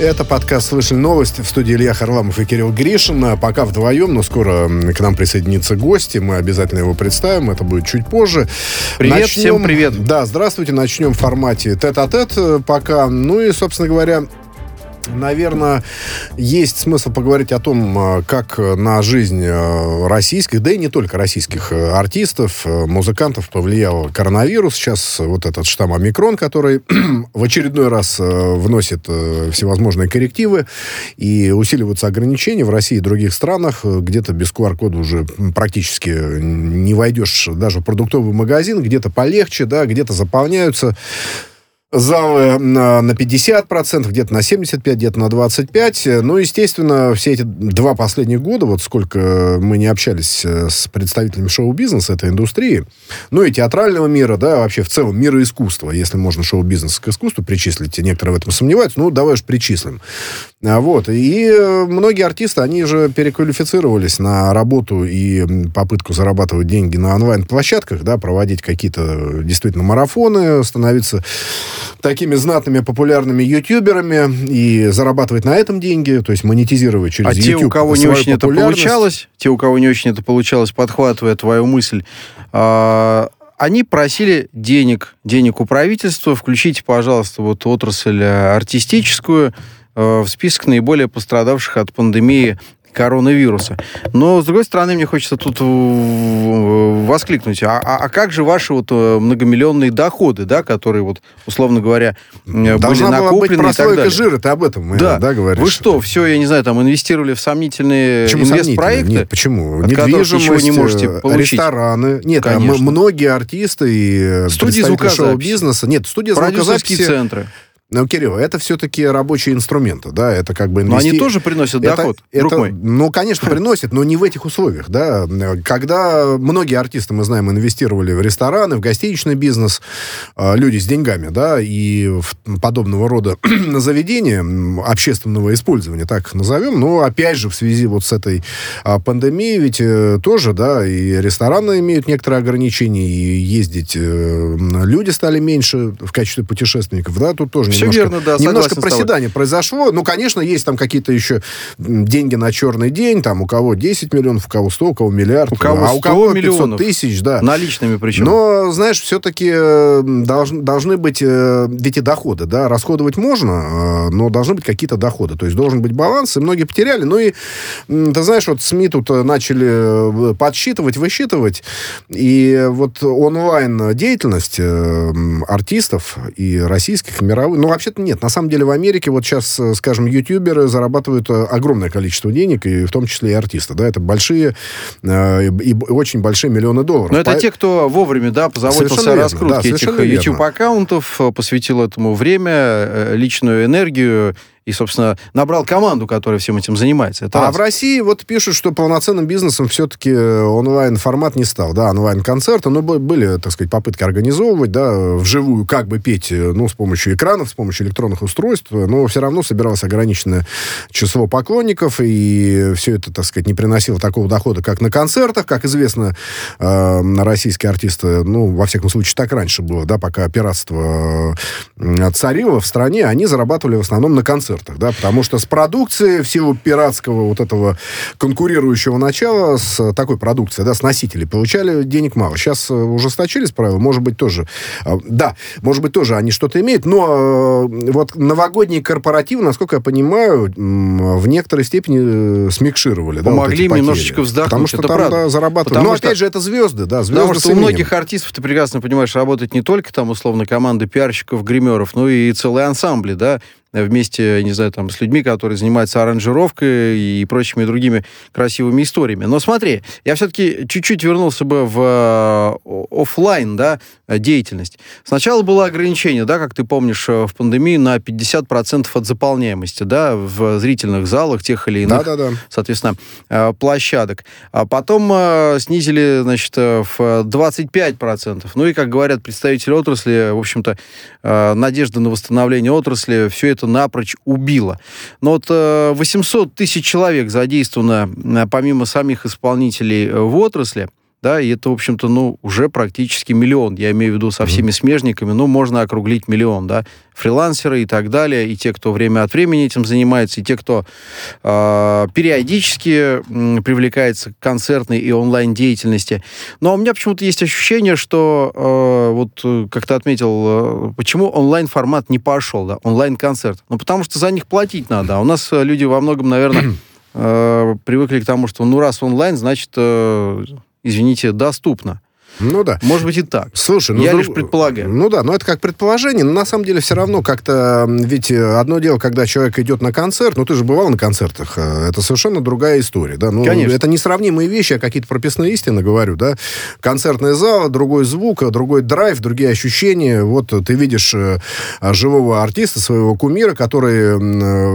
Это подкаст «Слышали новости» в студии Илья Харламов и Кирилл Гришин. Пока вдвоем, но скоро к нам присоединится гости. Мы обязательно его представим. Это будет чуть позже. Привет, Начнем... всем привет. Да, здравствуйте. Начнем в формате тет-а-тет э, пока. Ну и, собственно говоря, Наверное, есть смысл поговорить о том, э, как на жизнь э, российских, да и не только российских э, артистов, музыкантов повлиял коронавирус. Сейчас вот этот штамм омикрон, который в очередной раз вносит всевозможные коррективы и усиливаются ограничения в России и других странах. Где-то без QR-кода уже практически не войдешь даже в продуктовый магазин, где-то полегче, да, где-то заполняются залы на, на 50%, где-то на 75%, где-то на 25%. Ну, естественно, все эти два последних года, вот сколько мы не общались э, с представителями шоу-бизнеса, этой индустрии, ну и театрального мира, да, вообще в целом мира искусства, если можно шоу-бизнес к искусству причислить, некоторые в этом сомневаются, ну, давай уж причислим. А, вот, и э, многие артисты, они же переквалифицировались на работу и попытку зарабатывать деньги на онлайн-площадках, да, проводить какие-то действительно марафоны, становиться такими знатными популярными ютуберами и зарабатывать на этом деньги, то есть монетизировать через а YouTube. А те, у кого не очень это получалось, те, у кого не очень это получалось, подхватывая твою мысль, а, они просили денег, денег у правительства, включите, пожалуйста, вот отрасль э, артистическую э, в список наиболее пострадавших от пандемии коронавируса. Но, с другой стороны, мне хочется тут воскликнуть, а, а, а как же ваши вот э, многомиллионные доходы, да, которые вот, условно говоря, Должна были накоплены была быть и так далее. жира, ты об этом да. да, говоришь? Вы что, все, я не знаю, там инвестировали в сомнительные почему инвестпроекты? Нет, почему? Недвижимость, не можете э, получить. рестораны. Нет, а многие артисты и э, студии шоу-бизнеса. Нет, студия звукозаписи. центры. Ну, Кирилл, это все-таки рабочие инструменты, да, это как бы... Инвести... Но они тоже приносят это, доход, это, друг мой. Ну, конечно, приносят, но не в этих условиях, да. Когда многие артисты, мы знаем, инвестировали в рестораны, в гостиничный бизнес, а, люди с деньгами, да, и в подобного рода заведения общественного использования, так назовем, но, опять же, в связи вот с этой а, пандемией, ведь э, тоже, да, и рестораны имеют некоторые ограничения, и ездить э, люди стали меньше в качестве путешественников, да, тут тоже все немножко, верно, да, немножко проседание произошло. Ну, конечно, есть там какие-то еще деньги на черный день, там у кого 10 миллионов, у кого 100, у кого миллиард, у кого а у кого 500 миллионов. тысяч, да. Наличными причем. Но, знаешь, все-таки э, должны, должны быть э, эти доходы, да, расходовать можно, э, но должны быть какие-то доходы. То есть должен быть баланс, и многие потеряли. Ну и, ты знаешь, вот СМИ тут начали подсчитывать, высчитывать, и вот онлайн-деятельность артистов и российских, и мировых, ну, вообще-то нет. На самом деле в Америке вот сейчас, э, скажем, ютуберы зарабатывают э, огромное количество денег, и в том числе и артисты. Да, это большие э, и очень большие миллионы долларов. Но это По... те, кто вовремя, да, позаботился о раскрутке да, этих YouTube-аккаунтов, посвятил этому время, личную энергию и, собственно, набрал команду, которая всем этим занимается. Это а раз. в России вот пишут, что полноценным бизнесом все-таки э, онлайн-формат не стал. Да, онлайн-концерты, но были, так сказать, попытки организовывать, да, вживую как бы петь, э, ну, с помощью экранов, с помощью электронных устройств, но все равно собиралось ограниченное число поклонников, и все это, так сказать, не приносило такого дохода, как на концертах. Как известно, э, российские артисты, ну, во всяком случае, так раньше было, да, пока пиратство царило в стране, они зарабатывали в основном на концертах концертах, да, потому что с продукцией, в силу пиратского вот этого конкурирующего начала, с такой продукцией, да, с носителей, получали денег мало. Сейчас э, ужесточились правила, может быть, тоже, э, да, может быть, тоже они что-то имеют, но э, вот новогодние корпоративы, насколько я понимаю, в некоторой степени смикшировали, Помогли да, вот немножечко вздохнуть, Потому что это там, правда. да, зарабатывают. Потому но, что, опять же, это звезды, да, звезды Потому что у многих артистов, ты прекрасно понимаешь, работает не только там, условно, команда пиарщиков, гримеров, но и целые ансамбли, да, вместе, не знаю, там, с людьми, которые занимаются аранжировкой и прочими другими красивыми историями. Но смотри, я все-таки чуть-чуть вернулся бы в э, офлайн, да, деятельность. Сначала было ограничение, да, как ты помнишь, э, в пандемии на 50% от заполняемости, да, в зрительных залах тех или иных, да, да, да. соответственно, э, площадок. А потом снизили, значит, в 25%. Ну и, как говорят представители отрасли, в общем-то, надежда на восстановление отрасли, все это это напрочь убило. Но вот 800 э, тысяч человек задействовано, э, помимо самих исполнителей, э, в отрасли. Да, и это, в общем-то, ну, уже практически миллион, я имею в виду со всеми смежниками, ну, можно округлить миллион, да, фрилансеры и так далее, и те, кто время от времени этим занимается, и те, кто э, периодически э, привлекается к концертной и онлайн-деятельности. Но у меня почему-то есть ощущение, что, э, вот, как ты отметил, э, почему онлайн-формат не пошел, да, онлайн-концерт? Ну, потому что за них платить надо, а у нас э, люди во многом, наверное, э, привыкли к тому, что, ну, раз онлайн, значит... Э, извините, доступно. Ну да. Может быть и так. Слушай, ну, я друг... лишь предполагаю. Ну да, но это как предположение, но на самом деле все равно как-то, ведь э, одно дело, когда человек идет на концерт, ну ты же бывал на концертах, э, это совершенно другая история, да, ну Конечно. это несравнимые вещи, я какие-то прописные истины говорю, да, концертный зал, другой звук, другой драйв, другие ощущения, вот ты видишь э, живого артиста, своего кумира, который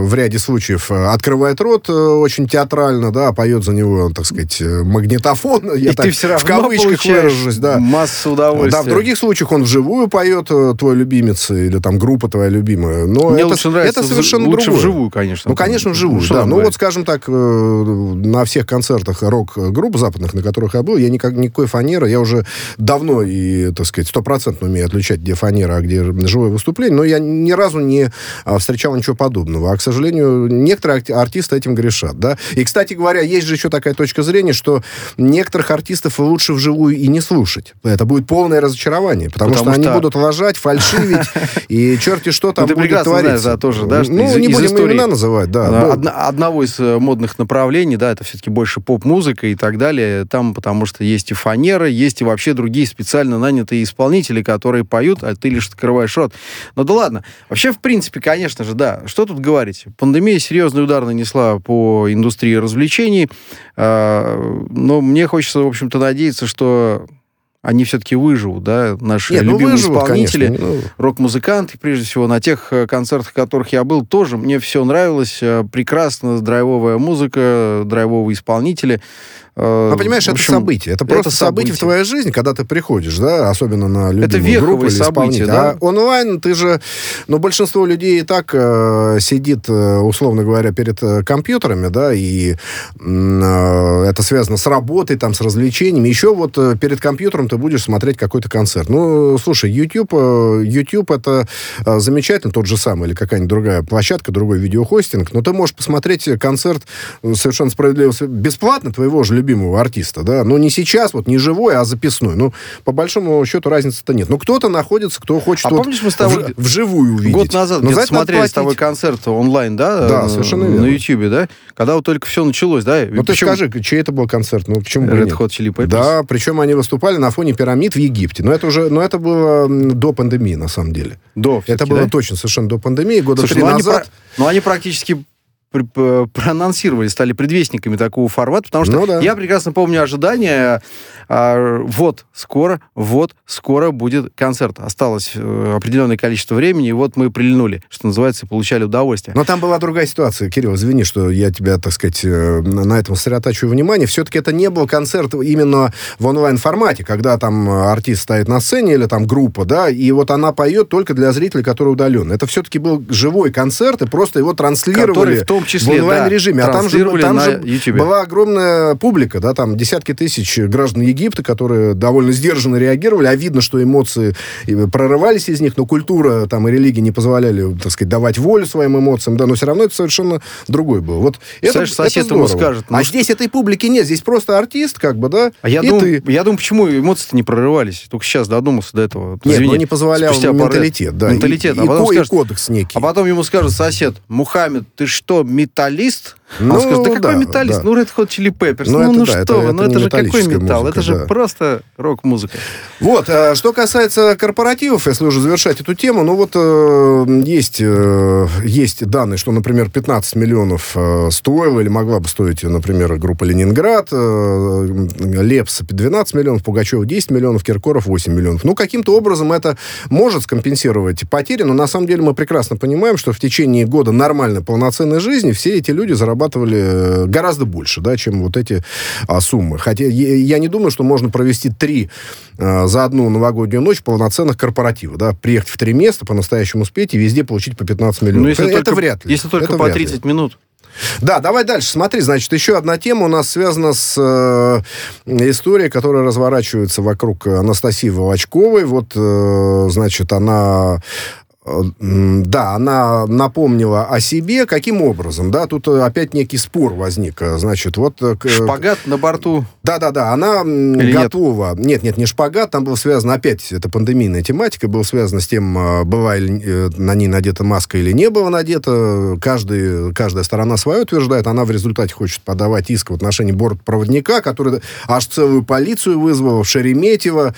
в ряде случаев открывает рот очень театрально, да, поет за него, так сказать, магнитофон, я И так ты все равно в кавычках выражусь, есть, да. Масса удовольствия. Да, в других случаях он вживую поет, э, твой любимец, или там группа твоя любимая. Но Мне это, лучше нравится это совершенно лучше другое. вживую, конечно. Ну, конечно, вживую, ну, да. Ну, вот, скажем так, э, на всех концертах рок-групп западных, на которых я был, я никак, никакой фанеры, я уже давно и, так сказать, стопроцентно умею отличать, где фанера, а где живое выступление, но я ни разу не а, встречал ничего подобного. А, к сожалению, некоторые артисты этим грешат, да. И, кстати говоря, есть же еще такая точка зрения, что некоторых артистов лучше вживую и не слушать. Это будет полное разочарование, потому, потому что, что они будут лажать, фальшивить, и черти что там ну, будет твориться. Тоже, да, ну, не будем имена называть, да. Одна, одного из э, модных направлений, да, это все-таки больше поп-музыка и так далее, там потому что есть и фанера, есть и вообще другие специально нанятые исполнители, которые поют, а ты лишь открываешь рот. Ну да ладно. Вообще, в принципе, конечно же, да, что тут говорить? Пандемия серьезный удар нанесла по индустрии развлечений, а, но мне хочется, в общем-то, надеяться, что они все-таки выживут, да, наши Нет, ну, любимые ну, выживут, исполнители, конечно, ну... рок-музыканты, прежде всего, на тех э, концертах, которых я был, тоже мне все нравилось, э, прекрасно, драйвовая музыка, драйвовые исполнители. Э, ну, понимаешь, общем, это событие. Это просто это событие. в твоей жизни, когда ты приходишь, да, особенно на любимую группу или событие, да? А онлайн ты же... Ну, большинство людей и так э, сидит, э, условно говоря, перед э, компьютерами, да, и э, это связано с работой, там, с развлечениями. Еще вот э, перед компьютером ты будешь смотреть какой-то концерт. Ну, слушай, YouTube, э, YouTube это э, замечательно, тот же самый, или какая-нибудь другая площадка, другой видеохостинг, но ты можешь посмотреть концерт совершенно справедливо бесплатно твоего же любимого артиста, да, но не сейчас, вот не живой, а записной. Ну, по большому счету разницы-то нет. Но кто-то находится, кто хочет а вот помнишь, мы с тобой в, вживую увидеть. Год назад но где-то смотрели с тобой концерт онлайн, да? Да, совершенно верно. На YouTube, да? Когда вот только все началось, да? Ну, ты причем... скажи, чей это был концерт? Ну, почему Red Hot Chili Peppers? Да, причем они выступали на фоне пирамид в Египте. Но это уже, но это было до пандемии, на самом деле. До, Это было да? точно совершенно до пандемии, года Слушай, три ну назад. Они, ну, они практически проанонсировали, стали предвестниками такого формата, потому что ну, да. я прекрасно помню ожидания, а, вот скоро, вот скоро будет концерт. Осталось э, определенное количество времени, и вот мы прильнули, что называется, и получали удовольствие. Но там была другая ситуация, Кирилл, извини, что я тебя, так сказать, э, на этом сосредотачиваю внимание. Все-таки это не был концерт именно в онлайн-формате, когда там артист стоит на сцене или там группа, да, и вот она поет только для зрителей, которые удалены. Это все-таки был живой концерт, и просто его транслировали Который в том числе, в онлайн-режиме. Да, а там же, там же была огромная публика, да, там десятки тысяч граждан Египта, которые довольно сдержанно реагировали, а видно, что эмоции прорывались из них, но культура там и религия не позволяли, так сказать, давать волю своим эмоциям, да, но все равно это совершенно другой был. Вот Знаешь, это, сосед это ему скажет. Ну, а что... здесь этой публики нет, здесь просто артист, как бы, да, а я и думаю, ты. Я думаю, почему эмоции-то не прорывались? Только сейчас додумался до этого. Нет, Извини, ну не позволял менталитет, да. Менталитет, и, а, потом и, скажет, и кодекс некий. А потом ему скажет сосед, Мухаммед, ты что, металлист? Ну, Он скажет, да какой да, металлист? Да. Ну, Red Hot Chili Peppers. Ну, ну, ну да, что это, вы, ну это же какой металл? Музыка, это же да. просто рок-музыка. Вот, а, что касается корпоративов, если уже завершать эту тему, ну вот э, есть, э, есть данные, что, например, 15 миллионов э, стоила или могла бы стоить, например, группа «Ленинград», Лепс 12 миллионов, Пугачев 10 миллионов, Киркоров 8 миллионов. Ну, каким-то образом это может скомпенсировать потери, но на самом деле мы прекрасно понимаем, что в течение года нормальной, полноценной жизни все эти люди зарабатывали гораздо больше, да, чем вот эти а, суммы. Хотя я не думаю, что можно провести три а, за одну новогоднюю ночь полноценных корпоратива, да, приехать в три места, по-настоящему успеть и везде получить по 15 миллионов. Ну, если это, только, вряд ли. Если только это по 30 ли. минут. Да, давай дальше. Смотри, значит, еще одна тема у нас связана с э, историей, которая разворачивается вокруг Анастасии Волочковой. Вот, э, значит, она да, она напомнила о себе. Каким образом? Да, тут э, опять некий спор возник. Значит, вот... Э, шпагат на борту? Да-да-да, она Или готова. Нет? нет, нет, не шпагат, там было связано, опять, это пандемийная тематика, было связано с тем, э, была ли на ней надета маска или не была надета. Каждый, каждая сторона свое утверждает. Она в результате хочет подавать иск в отношении бортпроводника, который аж целую полицию вызвал в Шереметьево.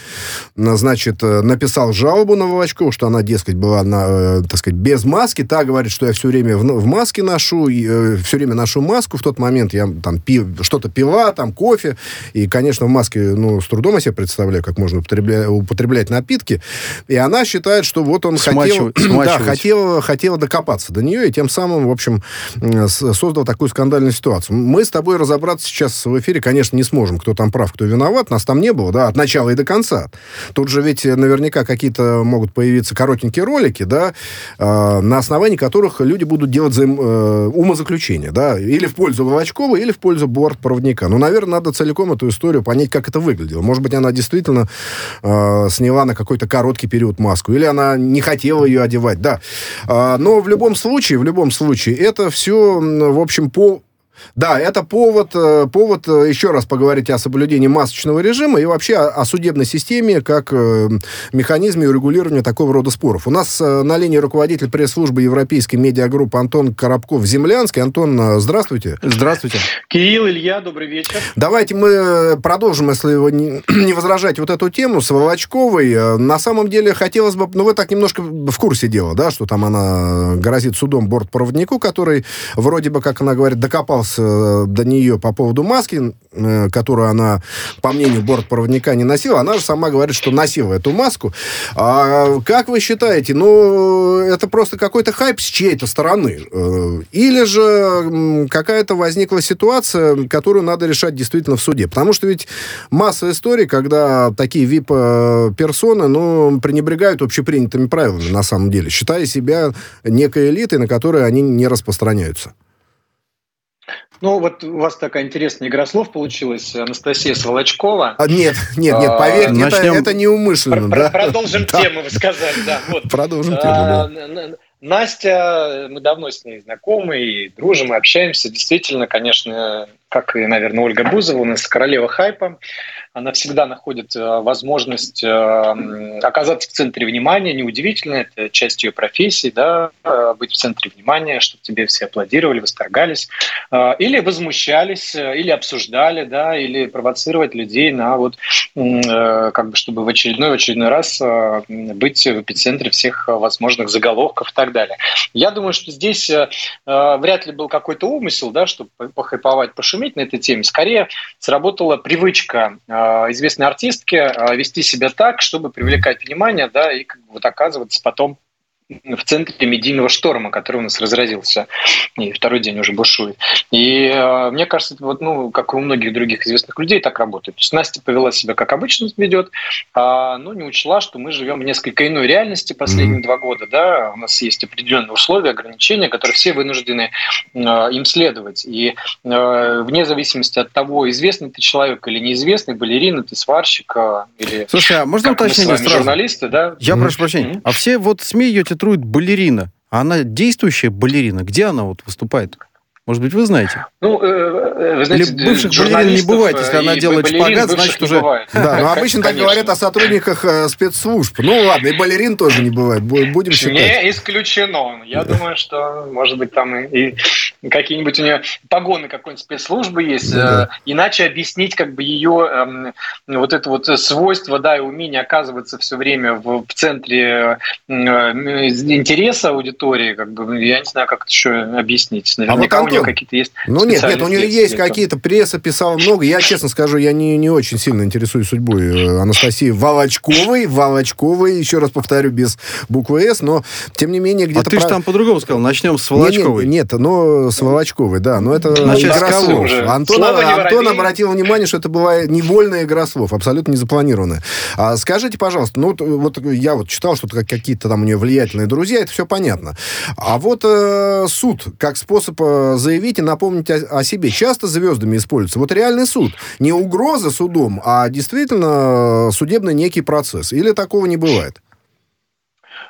Значит, написал жалобу на Волочкову, что она, дескать, была на э, так сказать, без маски. Та говорит, что я все время в, в маске ношу, и, э, все время ношу маску. В тот момент я там пи, что-то пила, там кофе. И, конечно, в маске, ну, с трудом я себе представляю, как можно употреблять, употреблять напитки. И она считает, что вот он хотел, да, хотел, хотел докопаться до нее, и тем самым, в общем, создал такую скандальную ситуацию. Мы с тобой разобраться сейчас в эфире, конечно, не сможем, кто там прав, кто виноват. Нас там не было, да, от начала и до конца. Тут же ведь наверняка какие-то могут появиться коротенькие ролики, да, э, на основании которых люди будут делать взаим, э, умозаключения, да, или в пользу Волочкова, или в пользу бортпроводника. Ну, наверное, надо целиком эту историю понять, как это выглядело. Может быть, она действительно э, сняла на какой-то короткий период маску, или она не хотела ее одевать, да. Э, но в любом случае, в любом случае, это все, в общем, по да, это повод, э, повод э, еще раз поговорить о соблюдении масочного режима и вообще о, о судебной системе как э, механизме урегулирования такого рода споров. У нас на линии руководитель пресс-службы Европейской медиагруппы Антон Коробков-Землянский. Антон, здравствуйте. Здравствуйте. Кирилл, Илья, добрый вечер. Давайте мы продолжим, если вы не, не возражаете, вот эту тему с Волочковой. На самом деле, хотелось бы... Ну, вы так немножко в курсе дела, да, что там она грозит судом бортпроводнику, который вроде бы, как она говорит, докопался добрался э, до нее по поводу маски, э, которую она, по мнению бортпроводника, не носила, она же сама говорит, что носила эту маску. А как вы считаете, ну, это просто какой-то хайп с чьей-то стороны? Э, или же какая-то возникла ситуация, которую надо решать действительно в суде? Потому что ведь масса историй, когда такие VIP-персоны, ну, пренебрегают общепринятыми правилами, на самом деле, считая себя некой элитой, на которой они не распространяются. Ну, вот у вас такая интересная игра слов получилась, Анастасия Сволочкова. А, нет, нет, нет, поверьте, а, это, это неумышленно. Про, да? Продолжим да. тему, вы сказали, да. Вот. Продолжим тему, а, да. Настя, мы давно с ней знакомы и дружим, и общаемся. Действительно, конечно, как и, наверное, Ольга Бузова, у нас королева хайпа она всегда находит э, возможность э, оказаться в центре внимания. Неудивительно, это часть ее профессии, да, э, быть в центре внимания, чтобы тебе все аплодировали, восторгались, или возмущались, или обсуждали, да, или провоцировать людей на вот, как бы, чтобы в очередной, в очередной раз быть в эпицентре всех возможных заголовков и так далее. Я думаю, что здесь вряд ли был какой-то умысел, да, чтобы похайповать, пошуметь на этой теме. Скорее сработала привычка Э, известной артистки э, вести себя так, чтобы привлекать внимание, да, и как бы вот оказываться потом в центре медийного шторма, который у нас разразился, и второй день уже бушует. И э, мне кажется, это вот, ну, как и у многих других известных людей, так работает. То есть Настя повела себя, как обычно ведет, а, но не учла, что мы живем в несколько иной реальности последние mm-hmm. два года. Да? У нас есть определенные условия, ограничения, которые все вынуждены э, им следовать. И э, вне зависимости от того, известный ты человек или неизвестный, балерина, ты сварщик э, или... Слушай, а можно уточнить сразу? журналисты, да? Я mm-hmm. прошу прощения. Mm-hmm. А все вот СМИ ее титруют балерина. А она действующая балерина. Где она вот выступает? Может быть, вы знаете? Ну, э, э вы знаете, Или бывших балерин не бывает, если она делает шпагат, значит уже... Да, но обычно так говорят о сотрудниках э, спецслужб. Ну ладно, и балерин тоже не бывает, будем считать. Не исключено. Я думаю, что, может быть, там и, какие-нибудь у нее погоны какой-нибудь спецслужбы есть. Э, иначе объяснить как бы ее эм, вот это вот свойство, да, и умение оказываться все время в, центре интереса аудитории, как бы, я не знаю, как это еще объяснить. Наверняка а вот нее какие-то есть Ну нет, нет, у нее есть какие-то, пресса писала много. Я, честно скажу, я не, не очень сильно интересуюсь судьбой э, Анастасии Волочковой. Волочковой, еще раз повторю, без буквы «С», но, тем не менее, где-то... А ты про... же там по-другому сказал, начнем с Волочковой. Нет, нет, но с Волочковой, да, но это Значит, игра слов. Антон, Антон обратил внимание, что это была невольная игра слов, абсолютно не запланированная. А скажите, пожалуйста, ну вот, вот я вот читал, что какие-то там у нее влиятельные друзья, это все понятно. А вот э, суд, как способ э, заявить и напомнить о, о себе. Часто звездами используется. Вот реальный суд. Не угроза судом, а действительно судебный некий процесс. Или такого не бывает?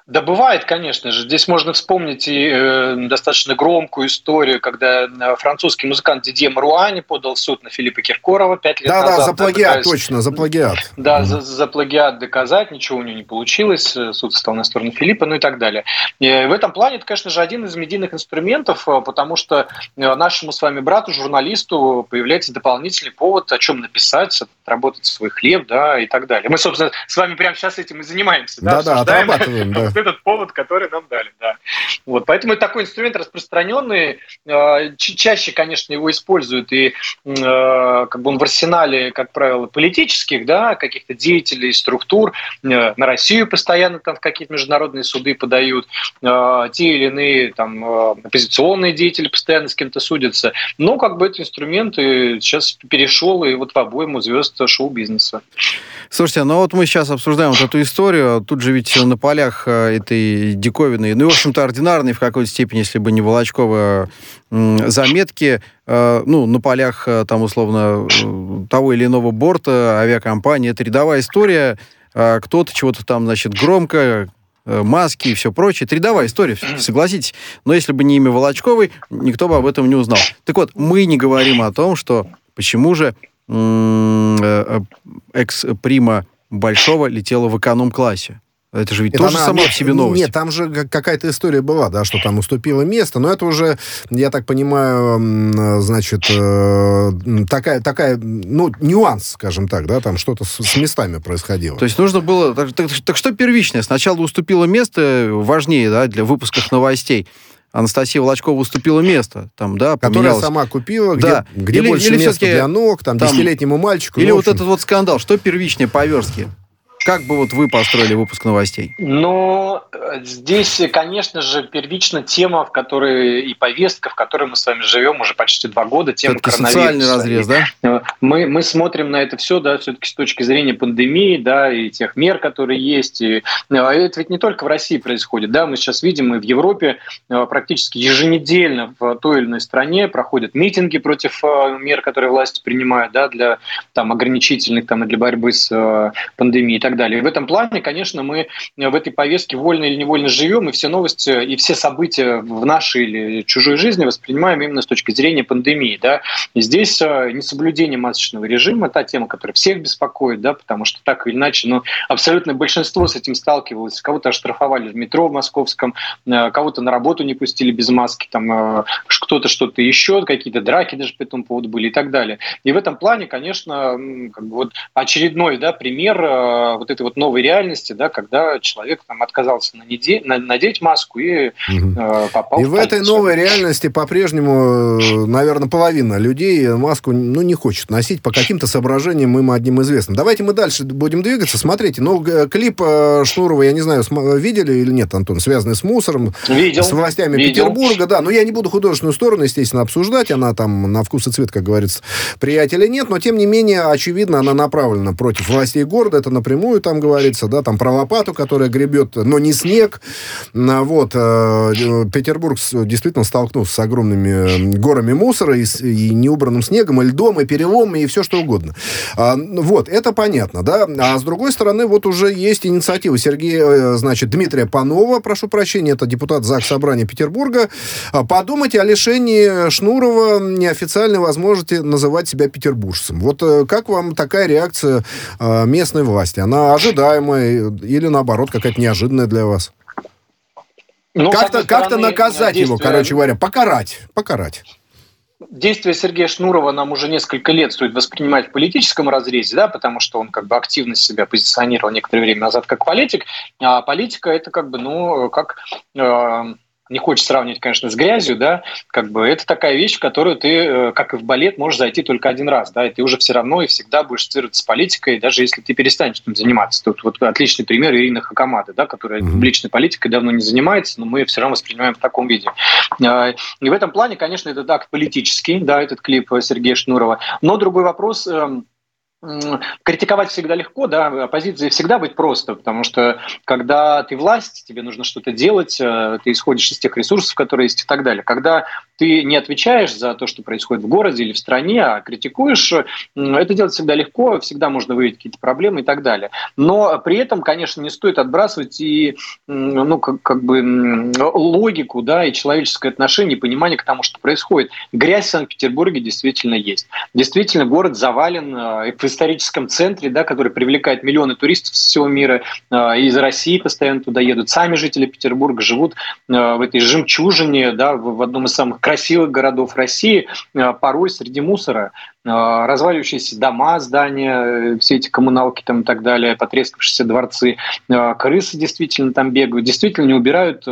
Да бывает, конечно же. Здесь можно вспомнить и э, достаточно громкую историю, когда э, французский музыкант Дидье Маруани подал в суд на Филиппа Киркорова пять лет да, назад. Да, за плагиат, да, точно, за плагиат. Да, mm за, за плагиат доказать, ничего у него не получилось, э, суд стал на сторону Филиппа, ну и так далее. И в этом плане это, конечно же, один из медийных инструментов, э, потому что нашему с вами брату, журналисту, появляется дополнительный повод, о чем написать, отработать свой хлеб, да, и так далее. Мы, собственно, с вами прямо сейчас этим и занимаемся. Да, да, да отрабатываем, да этот повод, который нам дали, да. Вот, поэтому это такой инструмент распространенный. Э, чаще, конечно, его используют и э, как бы он в арсенале, как правило, политических, да, каких-то деятелей, структур. Э, на Россию постоянно там в какие-то международные суды подают. Те или иные там оппозиционные деятели постоянно с кем-то судятся. Но как бы этот инструмент сейчас перешел и вот в обойму звезд шоу-бизнеса. Слушайте, ну вот мы сейчас обсуждаем вот эту историю. Тут же ведь на полях этой диковины, ну и, в общем-то, ординарной в какой-то степени, если бы не Волочкова, заметки, э, ну, на полях, э, там, условно, э, того или иного борта авиакомпании. Это рядовая история. Кто-то чего-то там, значит, громко, маски и все прочее. Это рядовая история, согласитесь. Но если бы не имя Волочковой, никто бы об этом не узнал. Так вот, мы не говорим о том, что почему же экс-прима Большого летела в эконом-классе. Это же ведь это тоже она, сама нет, по себе новость. Нет, там же какая-то история была, да, что там уступило место, но это уже, я так понимаю, значит, э, такая, такая, ну, нюанс, скажем так, да, там что-то с, с местами происходило. То есть нужно было... Так, так, так что первичное? Сначала уступило место, важнее, да, для выпусков новостей. Анастасия Волочкова уступила место, там, да, Которая сама купила, да. где, где или, больше или места для ног, там, там десятилетнему мальчику. Или ну, вот этот вот скандал, что первичнее по верстке? Как бы вот вы построили выпуск новостей? Ну, здесь, конечно же, первично тема, в которой и повестка, в которой мы с вами живем уже почти два года, тема это социальный разрез, да? Мы, мы смотрим на это все, да, все-таки с точки зрения пандемии, да, и тех мер, которые есть. И, а это ведь не только в России происходит, да, мы сейчас видим, и в Европе а, практически еженедельно в той или иной стране проходят митинги против а, мер, которые власти принимают, да, для там ограничительных, там, и для борьбы с пандемией и так далее. И в этом плане, конечно, мы в этой повестке вольно или невольно живем, и все новости и все события в нашей или чужой жизни воспринимаем именно с точки зрения пандемии. Да? И здесь э, несоблюдение масочного режима – та тема, которая всех беспокоит, да, потому что так или иначе, ну, абсолютное большинство с этим сталкивалось. Кого-то оштрафовали в метро в московском, э, кого-то на работу не пустили без маски, там э, кто-то что-то еще, какие-то драки даже по этому поводу были и так далее. И в этом плане, конечно, как бы вот очередной да, пример вот вот этой вот новой реальности, да, когда человек там отказался надеть, надеть маску и угу. э, попал и в, в этой новой реальности по-прежнему, э, наверное, половина людей маску ну, не хочет носить по каким-то соображениям им одним известным. Давайте мы дальше будем двигаться. Смотрите, ну, клип э, Шнурова, я не знаю, видели или нет, Антон, связанный с мусором, Видел. с властями Видел. Петербурга, да, но я не буду художественную сторону, естественно, обсуждать, она там на вкус и цвет, как говорится, приятеля нет, но, тем не менее, очевидно, она направлена против властей города, это напрямую Вторую, там говорится, да, там про лопату, которая гребет, но не снег. Вот. Э, Петербург действительно столкнулся с огромными горами мусора и, и неубранным снегом, и льдом, и переломом, и все что угодно. А, вот, это понятно, да. А с другой стороны, вот уже есть инициатива Сергея, э, значит, Дмитрия Панова, прошу прощения, это депутат ЗАГС Собрания Петербурга. А, подумайте о лишении Шнурова неофициальной возможности называть себя петербуржцем. Вот э, как вам такая реакция местной власти? Она ожидаемая или, наоборот, какая-то неожиданная для вас? Ну, как-то как наказать действия... его, короче говоря, покарать, покарать. Действия Сергея Шнурова нам уже несколько лет стоит воспринимать в политическом разрезе, да, потому что он как бы активно себя позиционировал некоторое время назад как политик, а политика это как бы, ну, как э, не хочешь сравнивать, конечно, с грязью, да, как бы это такая вещь, в которую ты, э, как и в балет, можешь зайти только один раз, да, и ты уже все равно и всегда будешь ассоциироваться с политикой, даже если ты перестанешь этим заниматься. Тут вот отличный пример Ирины Хакамады, да, которая mm-hmm. публичной политикой давно не занимается, но мы все равно воспринимаем в таком виде. А, и в этом плане, конечно, это акт политический, да, этот клип Сергея Шнурова. Но другой вопрос эм, критиковать всегда легко, да, оппозиции всегда быть просто, потому что когда ты власть, тебе нужно что-то делать, э, ты исходишь из тех ресурсов, которые есть и так далее. Когда ты не отвечаешь за то, что происходит в городе или в стране, а критикуешь, это делать всегда легко, всегда можно выявить какие-то проблемы и так далее. Но при этом, конечно, не стоит отбрасывать и ну, как, как бы логику, да, и человеческое отношение, и понимание к тому, что происходит. Грязь в Санкт-Петербурге действительно есть. Действительно, город завален э, в историческом центре, да, который привлекает миллионы туристов с всего мира, э, из России постоянно туда едут. Сами жители Петербурга живут э, в этой жемчужине, да, в одном из самых красивых городов России, э, порой среди мусора, э, разваливающиеся дома, здания, э, все эти коммуналки там и так далее, потрескавшиеся дворцы, крысы действительно там бегают, действительно не убирают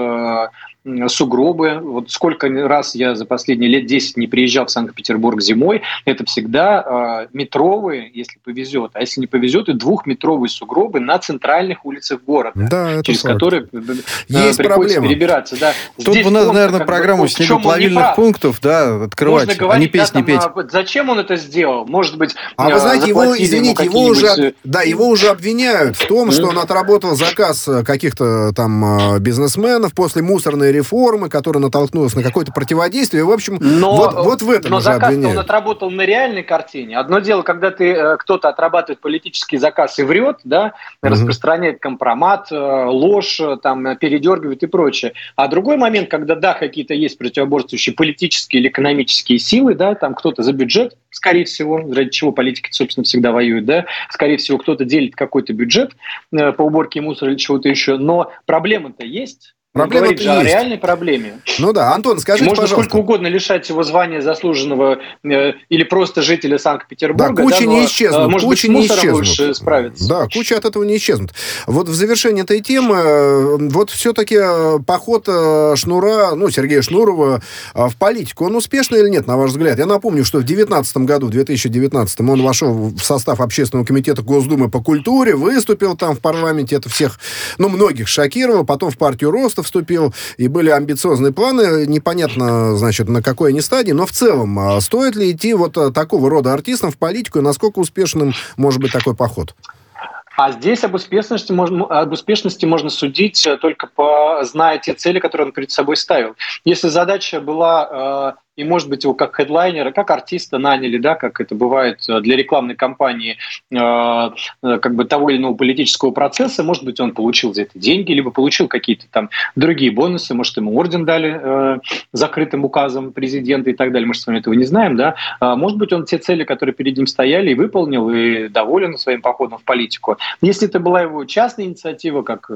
сугробы. Вот сколько раз я за последние лет 10 не приезжал в Санкт-Петербург зимой, это всегда э, метровые, если повезет, а если не повезет, и двухметровые сугробы на центральных улицах города, да, через факт. которые э, Есть приходится проблема. перебираться. Да. Тут Здесь бы надо, наверное, программу бы, снегоплавильных пунктов да, открывать, Можно говорить, а не петь, да, не петь. А, зачем он это сделал? Может быть, А вы знаете, его, извините, его уже, да, его уже обвиняют в том, что он отработал заказ каких-то там бизнесменов после мусорной реформы, которая натолкнулась на какое-то противодействие. В общем, но, вот, вот в этом но уже заказ он отработал на реальной картине. Одно дело, когда ты э, кто-то отрабатывает политический заказ и врет, да, mm-hmm. распространяет компромат, э, ложь, э, там, передергивает и прочее. А другой момент, когда, да, какие-то есть противоборствующие политические или экономические силы, да, там кто-то за бюджет, скорее всего, ради чего политики, собственно, всегда воюют, да, скорее всего, кто-то делит какой-то бюджет по уборке мусора или чего-то еще, но проблема-то есть, Проблема говорит же есть. о реальной проблеме. Ну да, Антон, скажите, Можно пожалуйста. сколько угодно лишать его звания заслуженного э, или просто жителя Санкт-Петербурга. Да, куча да, не исчезнут. Э, может куча быть, не исчезнут. справиться. Да, куча от этого не исчезнут. Вот в завершении этой темы, э, вот все-таки э, поход Шнура, ну, Сергея Шнурова в политику, он успешный или нет, на ваш взгляд? Я напомню, что в 2019 году, в 2019 он вошел в состав Общественного комитета Госдумы по культуре, выступил там в парламенте, это всех, ну, многих шокировало, потом в партию Роста вступил, и были амбициозные планы, непонятно, значит, на какой они стадии, но в целом, а стоит ли идти вот а, такого рода артистам в политику, и насколько успешным может быть такой поход? А здесь об успешности, можно, об успешности можно судить э, только по зная те цели, которые он перед собой ставил. Если задача была э, и, может быть, его как хедлайнера, как артиста наняли, да, как это бывает э, для рекламной кампании э, э, как бы того или иного политического процесса, может быть, он получил за это деньги, либо получил какие-то там другие бонусы, может, ему орден дали закрытым указом президента и так далее, мы с вами этого не знаем, да, а, может быть, он те цели, которые перед ним стояли, и выполнил, и доволен своим походом в политику. Если это была его частная инициатива, как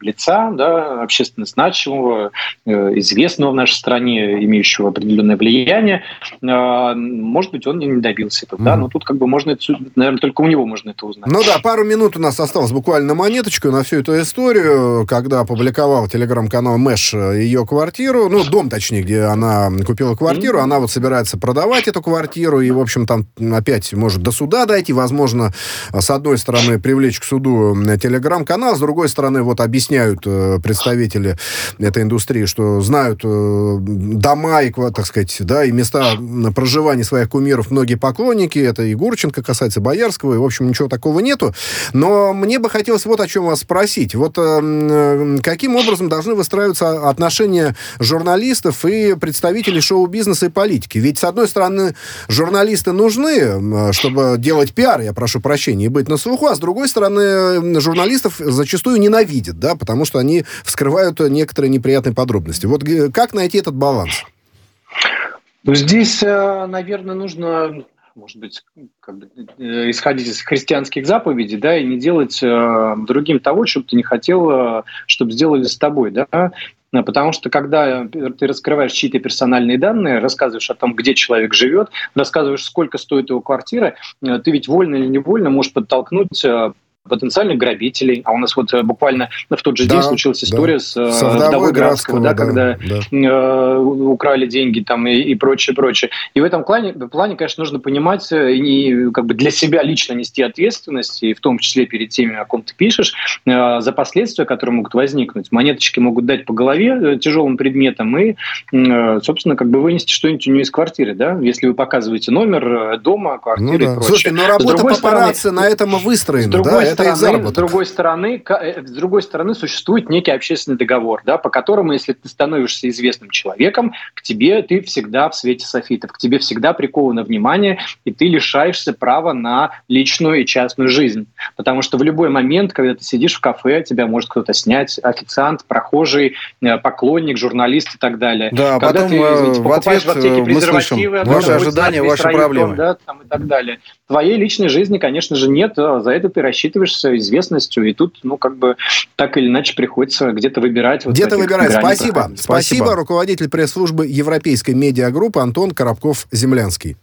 лица, да, общественно значимого, известного в нашей стране, имеющего определенное определенное влияние, а, может быть, он не добился этого, mm-hmm. да, но тут как бы можно это, наверное, только у него можно это узнать. Ну да, пару минут у нас осталось буквально монеточку на всю эту историю, когда опубликовал телеграм-канал Мэш ее квартиру, ну, дом, точнее, где она купила квартиру, mm-hmm. она вот собирается продавать эту квартиру, и, в общем, там опять может до суда дойти, возможно, с одной стороны, привлечь к суду телеграм-канал, с другой стороны, вот объясняют э, представители этой индустрии, что знают э, дома и, так сказать, сказать, да, и места проживания своих кумиров многие поклонники. Это и Гурченко касается Боярского, и, в общем, ничего такого нету. Но мне бы хотелось вот о чем вас спросить. Вот э, каким образом должны выстраиваться отношения журналистов и представителей шоу-бизнеса и политики? Ведь, с одной стороны, журналисты нужны, чтобы делать пиар, я прошу прощения, и быть на слуху, а с другой стороны, журналистов зачастую ненавидят, да, потому что они вскрывают некоторые неприятные подробности. Вот как найти этот баланс? Ну, здесь, э, наверное, нужно может быть, как бы, э, исходить из христианских заповедей, да, и не делать э, другим того, что ты не хотел, чтобы сделали с тобой, да, Потому что когда ты раскрываешь чьи-то персональные данные, рассказываешь о том, где человек живет, рассказываешь, сколько стоит его квартира, ты ведь вольно или невольно можешь подтолкнуть потенциальных грабителей. А у нас вот буквально в тот же да, день случилась история да. с, с вдовой Градского, да, да, когда да. Э, украли деньги там и, и прочее, прочее. И в этом плане, плане, конечно, нужно понимать и как бы для себя лично нести ответственность, и в том числе перед теми, о ком ты пишешь, э, за последствия, которые могут возникнуть. Монеточки могут дать по голове э, тяжелым предметом и, э, собственно, как бы вынести что-нибудь у нее из квартиры, да, если вы показываете номер э, дома, квартиры ну, да. и прочее. Слушай, но работа папарацци стороны, на этом выстроена, с другой да, стороны, заработок. С другой стороны, с другой стороны, существует некий общественный договор, да, по которому, если ты становишься известным человеком, к тебе ты всегда в свете софитов, к тебе всегда приковано внимание, и ты лишаешься права на личную и частную жизнь. Потому что в любой момент, когда ты сидишь в кафе, тебя может кто-то снять, официант, прохожий, э, поклонник, журналист и так далее. Да, когда потом ты, извините, в ответ в аптеке мы слышим ваши ожидания, ваши проблемы. Да, там, и так далее. Твоей личной жизни, конечно же, нет. А за это ты рассчитываешься известностью. И тут, ну, как бы так или иначе приходится где-то выбирать. Вот где-то выбирать. Спасибо. Спасибо. Спасибо. Руководитель пресс-службы Европейской медиагруппы Антон Коробков-Землянский.